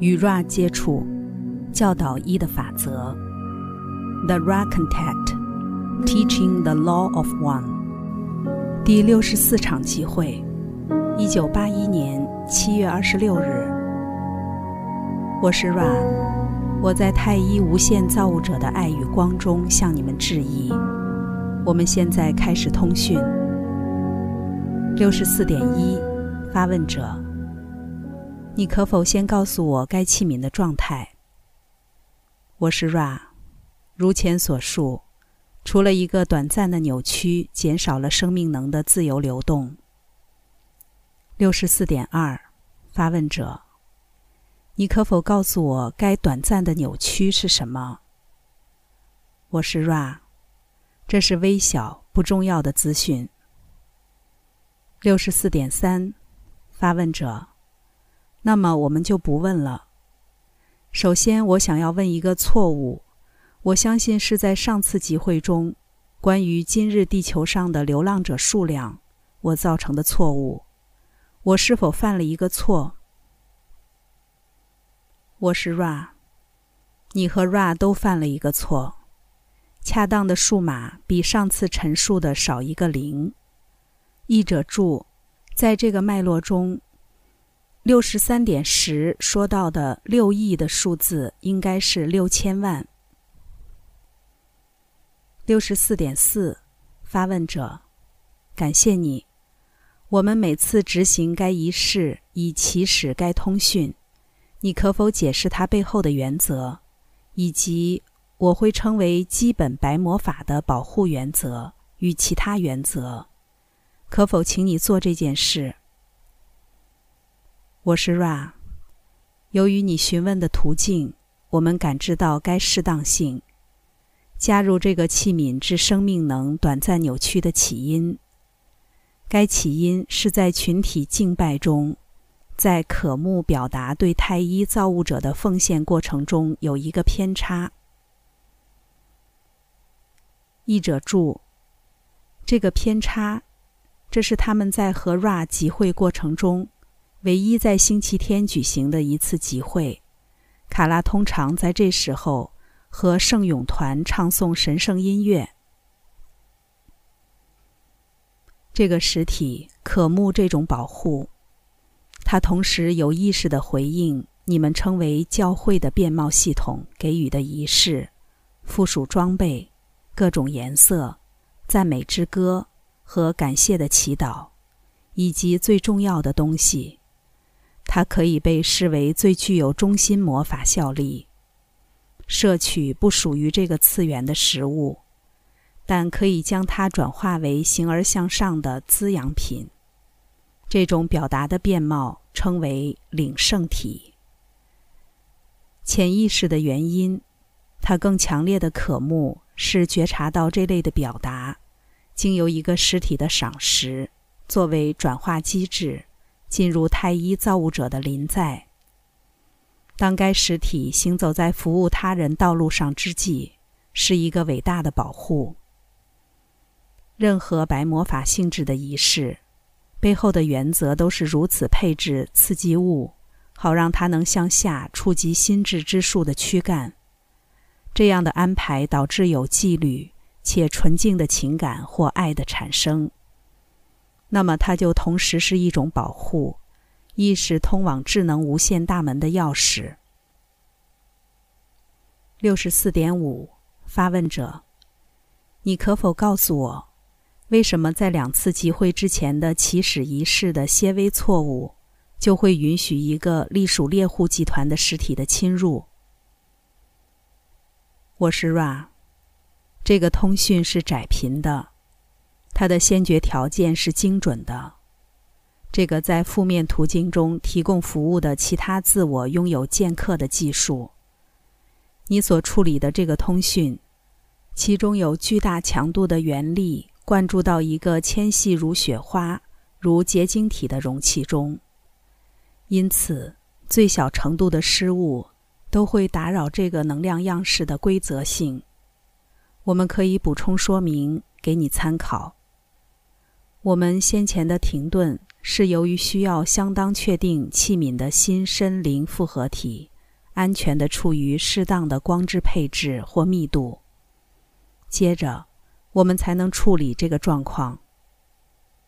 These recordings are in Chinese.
与 Ra 接触，教导一的法则。The Ra Contact, Teaching the Law of One。第六十四场集会，一九八一年七月二十六日。我是 Ra，我在太一无限造物者的爱与光中向你们致意。我们现在开始通讯。六十四点一，发问者。你可否先告诉我该器皿的状态？我是 Ra，如前所述，除了一个短暂的扭曲，减少了生命能的自由流动。六十四点二，发问者，你可否告诉我该短暂的扭曲是什么？我是 Ra，这是微小不重要的资讯。六十四点三，发问者。那么我们就不问了。首先，我想要问一个错误，我相信是在上次集会中，关于今日地球上的流浪者数量，我造成的错误。我是否犯了一个错？我是 Ra，你和 Ra 都犯了一个错。恰当的数码比上次陈述的少一个零。译者注：在这个脉络中。六十三点十说到的六亿的数字应该是六千万。六十四点四，发问者，感谢你。我们每次执行该仪式以起始该通讯，你可否解释它背后的原则，以及我会称为基本白魔法的保护原则与其他原则？可否请你做这件事？我是 Ra。由于你询问的途径，我们感知到该适当性。加入这个器皿之生命能短暂扭曲的起因。该起因是在群体敬拜中，在渴慕表达对太一造物者的奉献过程中有一个偏差。译者注：这个偏差，这是他们在和 Ra 集会过程中。唯一在星期天举行的一次集会，卡拉通常在这时候和圣咏团唱诵神圣音乐。这个实体渴慕这种保护，它同时有意识的回应你们称为教会的变貌系统给予的仪式、附属装备、各种颜色、赞美之歌和感谢的祈祷，以及最重要的东西。它可以被视为最具有中心魔法效力。摄取不属于这个次元的食物，但可以将它转化为形而向上的滋养品。这种表达的面貌称为领圣体。潜意识的原因，它更强烈的渴慕是觉察到这类的表达，经由一个实体的赏识作为转化机制。进入太一造物者的临在。当该实体行走在服务他人道路上之际，是一个伟大的保护。任何白魔法性质的仪式，背后的原则都是如此配置刺激物，好让它能向下触及心智之树的躯干。这样的安排导致有纪律且纯净的情感或爱的产生。那么，它就同时是一种保护，亦是通往智能无限大门的钥匙。六十四点五，发问者，你可否告诉我，为什么在两次集会之前的起始仪式的些微错误，就会允许一个隶属猎户集团的实体的侵入？我是 Ra，这个通讯是窄频的。它的先决条件是精准的。这个在负面途径中提供服务的其他自我拥有剑客的技术。你所处理的这个通讯，其中有巨大强度的原力灌注到一个纤细如雪花、如结晶体的容器中，因此最小程度的失误都会打扰这个能量样式的规则性。我们可以补充说明给你参考。我们先前的停顿是由于需要相当确定器皿的新身灵复合体安全的处于适当的光质配置或密度。接着，我们才能处理这个状况。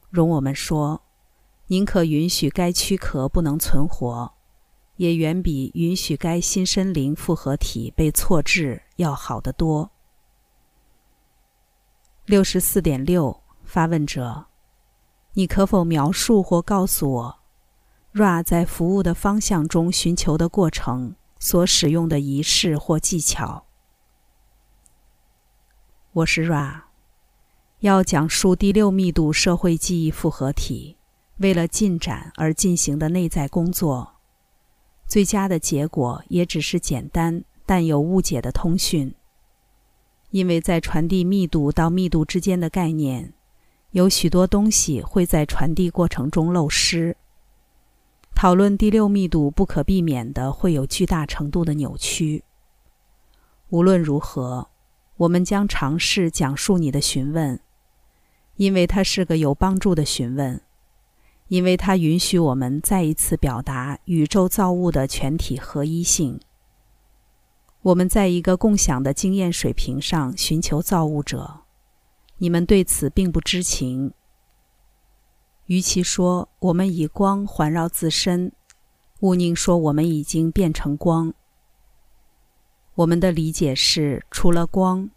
容我们说，宁可允许该躯壳不能存活，也远比允许该新身灵复合体被错置要好得多。六十四点六，发问者。你可否描述或告诉我，Ra 在服务的方向中寻求的过程所使用的仪式或技巧？我是 Ra，要讲述第六密度社会记忆复合体为了进展而进行的内在工作。最佳的结果也只是简单但有误解的通讯，因为在传递密度到密度之间的概念。有许多东西会在传递过程中漏失。讨论第六密度不可避免的会有巨大程度的扭曲。无论如何，我们将尝试讲述你的询问，因为它是个有帮助的询问，因为它允许我们再一次表达宇宙造物的全体合一性。我们在一个共享的经验水平上寻求造物者。你们对此并不知情。与其说我们以光环绕自身，勿宁说我们已经变成光。我们的理解是，除了光，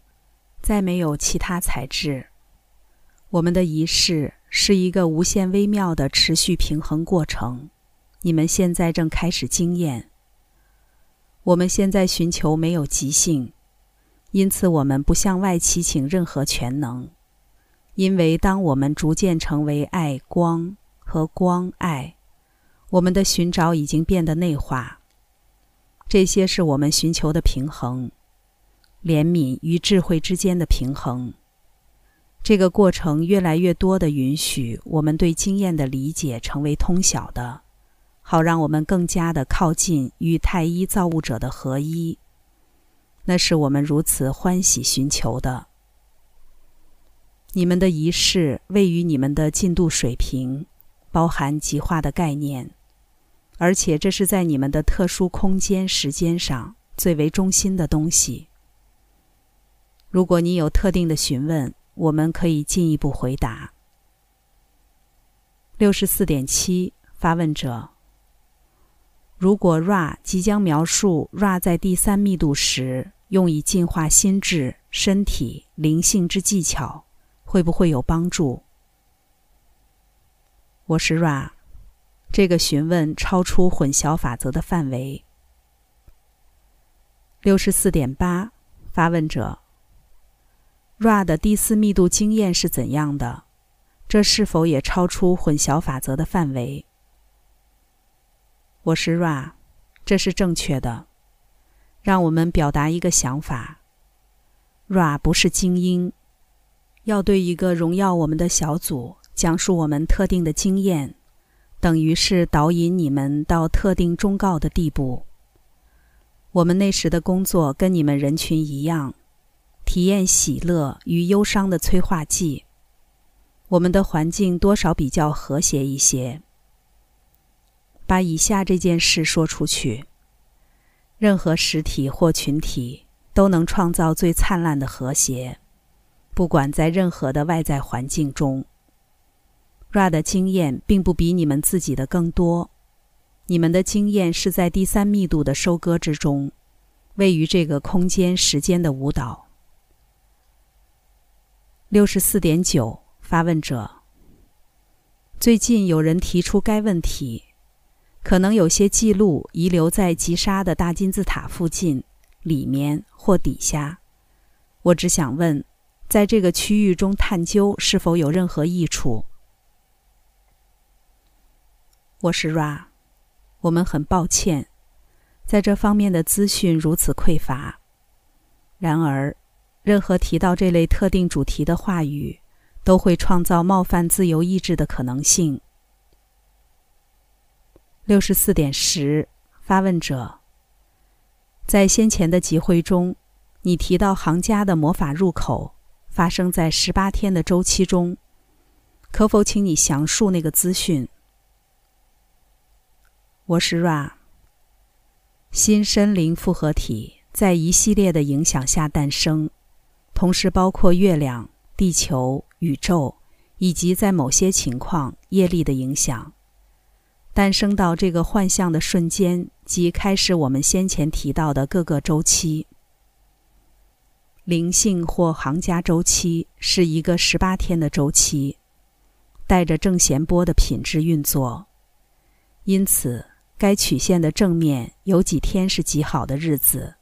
再没有其他材质。我们的仪式是一个无限微妙的持续平衡过程。你们现在正开始经验。我们现在寻求没有极性。因此，我们不向外祈请任何全能，因为当我们逐渐成为爱光和光爱，我们的寻找已经变得内化。这些是我们寻求的平衡，怜悯与智慧之间的平衡。这个过程越来越多的允许我们对经验的理解成为通晓的，好让我们更加的靠近与太一造物者的合一。那是我们如此欢喜寻求的。你们的仪式位于你们的进度水平，包含极化的概念，而且这是在你们的特殊空间时间上最为中心的东西。如果你有特定的询问，我们可以进一步回答。六十四点七，发问者：如果 Ra 即将描述 Ra 在第三密度时。用以进化心智、身体、灵性之技巧，会不会有帮助？我是 Ra，这个询问超出混淆法则的范围。六十四点八，发问者：Ra 的第四密度经验是怎样的？这是否也超出混淆法则的范围？我是 Ra，这是正确的。让我们表达一个想法：Ra 不是精英，要对一个荣耀我们的小组讲述我们特定的经验，等于是导引你们到特定忠告的地步。我们那时的工作跟你们人群一样，体验喜乐与忧伤的催化剂。我们的环境多少比较和谐一些。把以下这件事说出去。任何实体或群体都能创造最灿烂的和谐，不管在任何的外在环境中。Ra 的经验并不比你们自己的更多，你们的经验是在第三密度的收割之中，位于这个空间时间的舞蹈。六十四点九，发问者。最近有人提出该问题。可能有些记录遗留在吉沙的大金字塔附近、里面或底下。我只想问，在这个区域中探究是否有任何益处？我是 Ra，我们很抱歉，在这方面的资讯如此匮乏。然而，任何提到这类特定主题的话语，都会创造冒犯自由意志的可能性。六十四点十，发问者。在先前的集会中，你提到行家的魔法入口发生在十八天的周期中，可否请你详述那个资讯？我是 Ra。新森林复合体在一系列的影响下诞生，同时包括月亮、地球、宇宙，以及在某些情况业力的影响。诞生到这个幻象的瞬间，即开始我们先前提到的各个周期。灵性或行家周期是一个十八天的周期，带着正弦波的品质运作，因此。该曲线的正面有几天是极好的日子，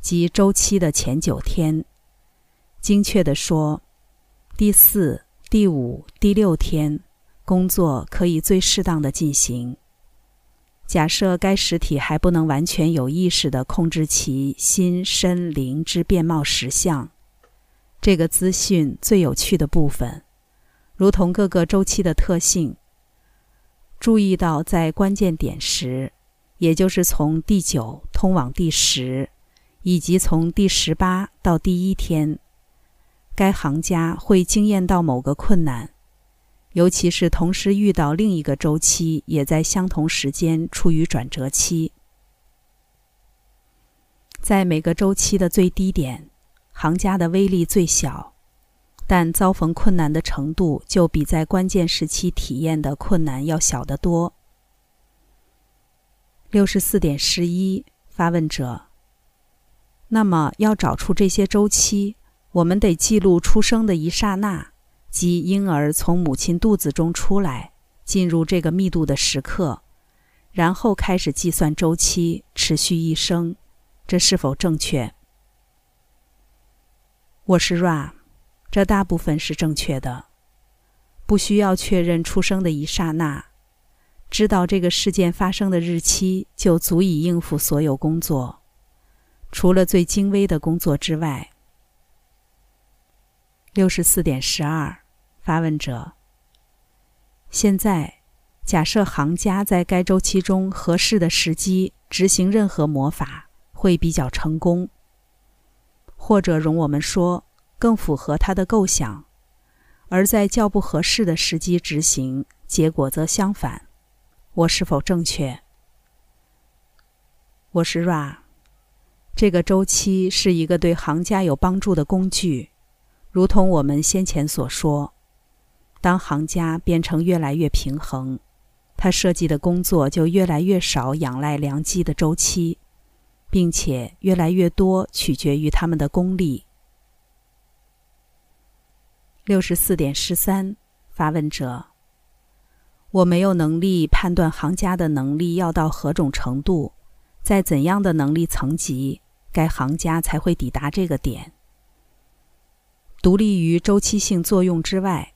即周期的前九天。精确地说，第四、第五、第六天工作可以最适当的进行。假设该实体还不能完全有意识地控制其心身灵之变貌实相，这个资讯最有趣的部分，如同各个周期的特性。注意到，在关键点时，也就是从第九通往第十，以及从第十八到第一天，该行家会经验到某个困难，尤其是同时遇到另一个周期也在相同时间处于转折期。在每个周期的最低点，行家的威力最小。但遭逢困难的程度就比在关键时期体验的困难要小得多。六十四点十一，发问者。那么要找出这些周期，我们得记录出生的一刹那，即婴儿从母亲肚子中出来，进入这个密度的时刻，然后开始计算周期，持续一生，这是否正确？我是 Ra。这大部分是正确的，不需要确认出生的一刹那，知道这个事件发生的日期就足以应付所有工作，除了最精微的工作之外。六十四点十二，发问者。现在，假设行家在该周期中合适的时机执行任何魔法会比较成功，或者容我们说。更符合他的构想，而在较不合适的时机执行，结果则相反。我是否正确？我是 Ra。这个周期是一个对行家有帮助的工具，如同我们先前所说。当行家变成越来越平衡，他设计的工作就越来越少仰赖良机的周期，并且越来越多取决于他们的功力。六十四点十三，发问者。我没有能力判断行家的能力要到何种程度，在怎样的能力层级，该行家才会抵达这个点。独立于周期性作用之外，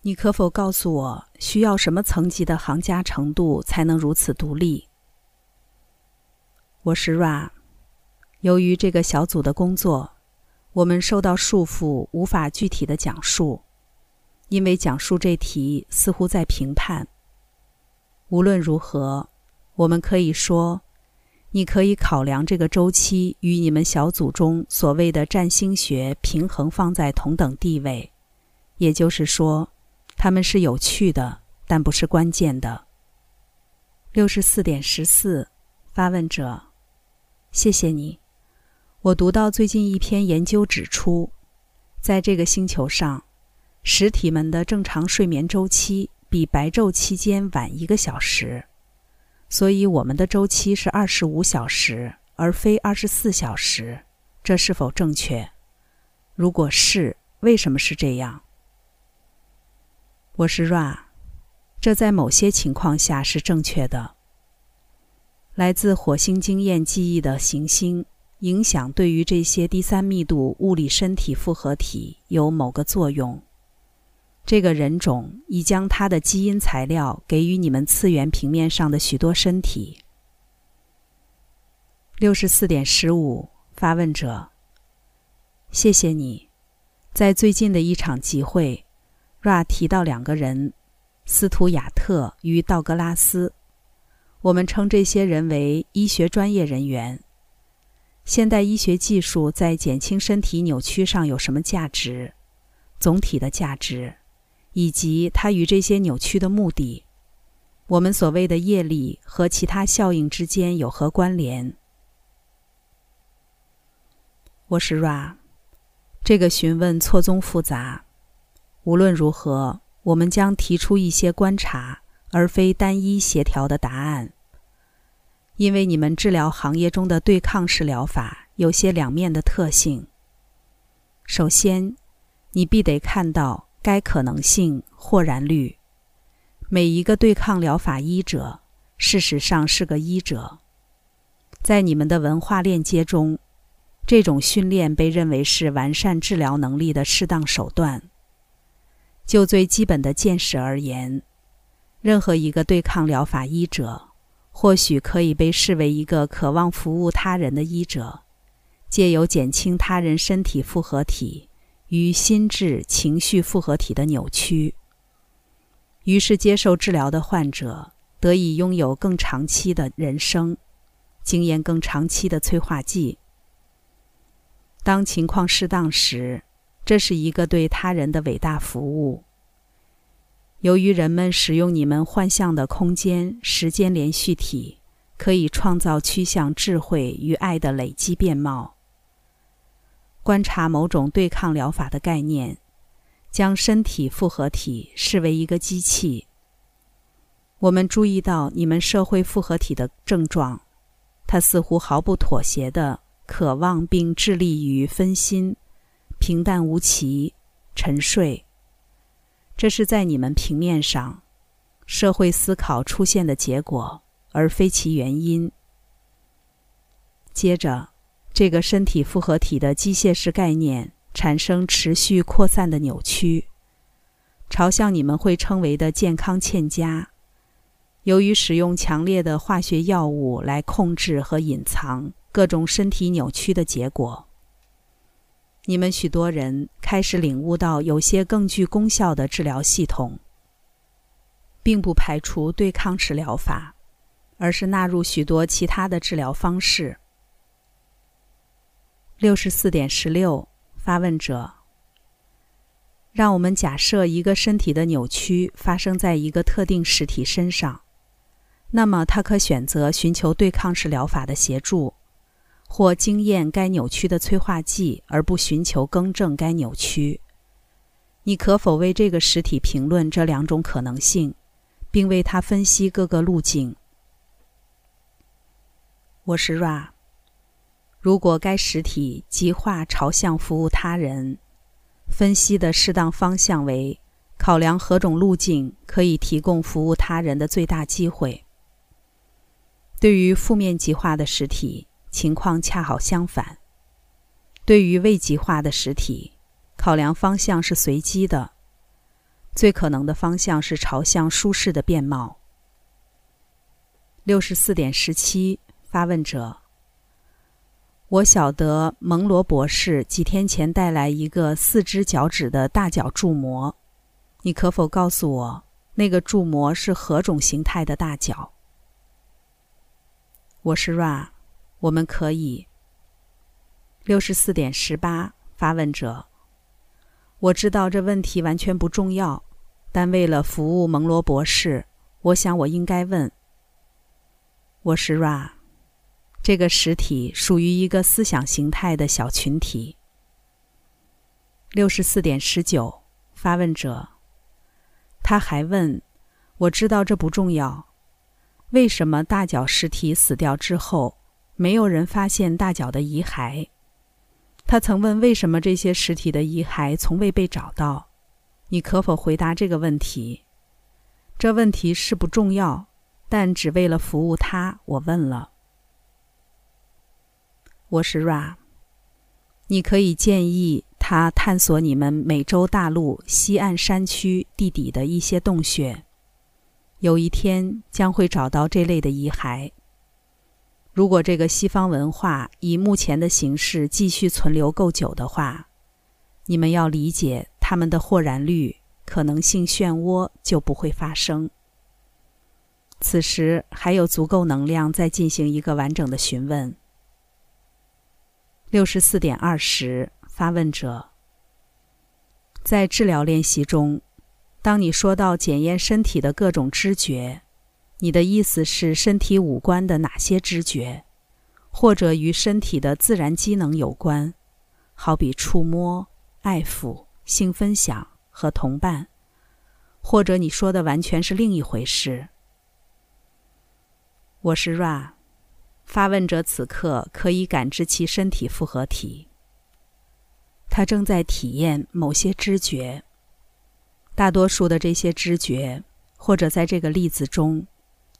你可否告诉我，需要什么层级的行家程度才能如此独立？我是 Ra。由于这个小组的工作。我们受到束缚，无法具体的讲述，因为讲述这题似乎在评判。无论如何，我们可以说，你可以考量这个周期与你们小组中所谓的占星学平衡放在同等地位，也就是说，他们是有趣的，但不是关键的。六十四点十四，发问者，谢谢你。我读到最近一篇研究指出，在这个星球上，实体们的正常睡眠周期比白昼期间晚一个小时，所以我们的周期是二十五小时，而非二十四小时。这是否正确？如果是，为什么是这样？我是 Ra，这在某些情况下是正确的。来自火星经验记忆的行星。影响对于这些第三密度物理身体复合体有某个作用。这个人种已将他的基因材料给予你们次元平面上的许多身体。六十四点十五，发问者，谢谢你。在最近的一场集会，Ra 提到两个人，斯图亚特与道格拉斯。我们称这些人为医学专业人员。现代医学技术在减轻身体扭曲上有什么价值？总体的价值，以及它与这些扭曲的目的。我们所谓的业力和其他效应之间有何关联？我是 Ra。这个询问错综复杂。无论如何，我们将提出一些观察，而非单一协调的答案。因为你们治疗行业中的对抗式疗法有些两面的特性。首先，你必得看到该可能性或然率。每一个对抗疗法医者，事实上是个医者。在你们的文化链接中，这种训练被认为是完善治疗能力的适当手段。就最基本的见识而言，任何一个对抗疗法医者。或许可以被视为一个渴望服务他人的医者，借由减轻他人身体复合体与心智情绪复合体的扭曲，于是接受治疗的患者得以拥有更长期的人生，经验更长期的催化剂。当情况适当时，这是一个对他人的伟大服务。由于人们使用你们幻象的空间时间连续体，可以创造趋向智慧与爱的累积面貌。观察某种对抗疗法的概念，将身体复合体视为一个机器。我们注意到你们社会复合体的症状，它似乎毫不妥协地渴望并致力于分心、平淡无奇、沉睡。这是在你们平面上社会思考出现的结果，而非其原因。接着，这个身体复合体的机械式概念产生持续扩散的扭曲，朝向你们会称为的健康欠佳。由于使用强烈的化学药物来控制和隐藏各种身体扭曲的结果。你们许多人开始领悟到，有些更具功效的治疗系统，并不排除对抗式疗法，而是纳入许多其他的治疗方式。六十四点十六，发问者：让我们假设一个身体的扭曲发生在一个特定实体身上，那么他可选择寻求对抗式疗法的协助。或经验该扭曲的催化剂，而不寻求更正该扭曲。你可否为这个实体评论这两种可能性，并为他分析各个路径？我是 Ra。如果该实体极化朝向服务他人，分析的适当方向为考量何种路径可以提供服务他人的最大机会。对于负面极化的实体。情况恰好相反。对于未极化的实体，考量方向是随机的，最可能的方向是朝向舒适的面貌。六十四点十七，发问者：我晓得蒙罗博士几天前带来一个四只脚趾的大脚铸模，你可否告诉我那个铸模是何种形态的大脚？我是 Ra。我们可以。六十四点十八，发问者。我知道这问题完全不重要，但为了服务蒙罗博士，我想我应该问。我是 Ra，这个实体属于一个思想形态的小群体。六十四点十九，发问者。他还问：我知道这不重要，为什么大脚实体死掉之后？没有人发现大脚的遗骸。他曾问：“为什么这些实体的遗骸从未被找到？”你可否回答这个问题？这问题是不重要，但只为了服务他，我问了。我是 Ra。你可以建议他探索你们美洲大陆西岸山区地底的一些洞穴，有一天将会找到这类的遗骸。如果这个西方文化以目前的形式继续存留够久的话，你们要理解他们的豁然率可能性漩涡就不会发生。此时还有足够能量再进行一个完整的询问。六十四点二十，发问者，在治疗练习中，当你说到检验身体的各种知觉，你的意思是身体五官的哪些知觉，或者与身体的自然机能有关，好比触摸、爱抚、性分享和同伴，或者你说的完全是另一回事？我是 Ra，发问者此刻可以感知其身体复合体，他正在体验某些知觉。大多数的这些知觉，或者在这个例子中。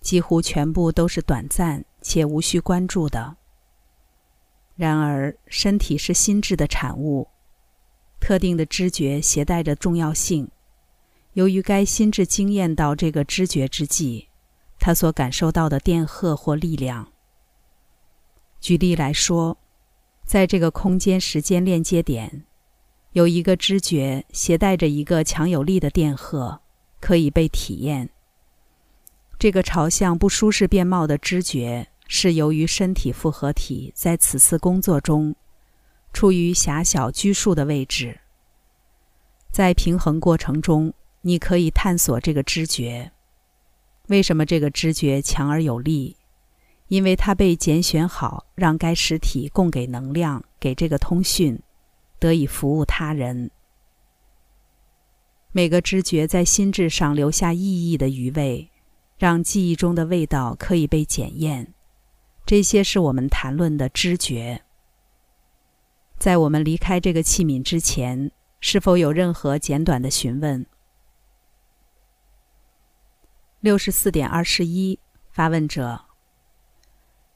几乎全部都是短暂且无需关注的。然而，身体是心智的产物，特定的知觉携带着重要性。由于该心智经验到这个知觉之际，他所感受到的电荷或力量。举例来说，在这个空间时间链接点，有一个知觉携带着一个强有力的电荷，可以被体验。这个朝向不舒适变貌的知觉，是由于身体复合体在此次工作中处于狭小拘束的位置。在平衡过程中，你可以探索这个知觉。为什么这个知觉强而有力？因为它被拣选好，让该实体供给能量给这个通讯，得以服务他人。每个知觉在心智上留下意义的余味。让记忆中的味道可以被检验，这些是我们谈论的知觉。在我们离开这个器皿之前，是否有任何简短的询问？六十四点二十一，发问者：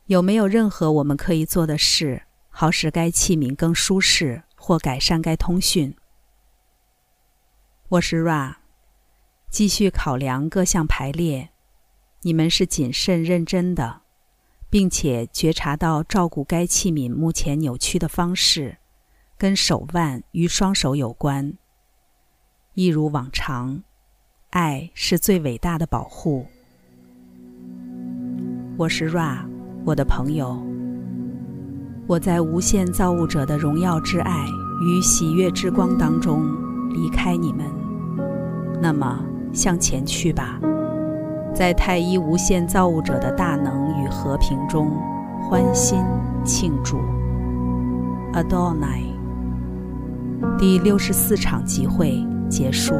有没有任何我们可以做的事，好使该器皿更舒适或改善该通讯？我是 Ra，继续考量各项排列。你们是谨慎认真的，并且觉察到照顾该器皿目前扭曲的方式，跟手腕与双手有关。一如往常，爱是最伟大的保护。我是 Ra，我的朋友。我在无限造物者的荣耀之爱与喜悦之光当中离开你们。那么，向前去吧。在太一无限造物者的大能与和平中，欢欣庆祝。Adonai。第六十四场集会结束。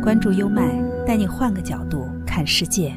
关注优麦，带你换个角度看世界。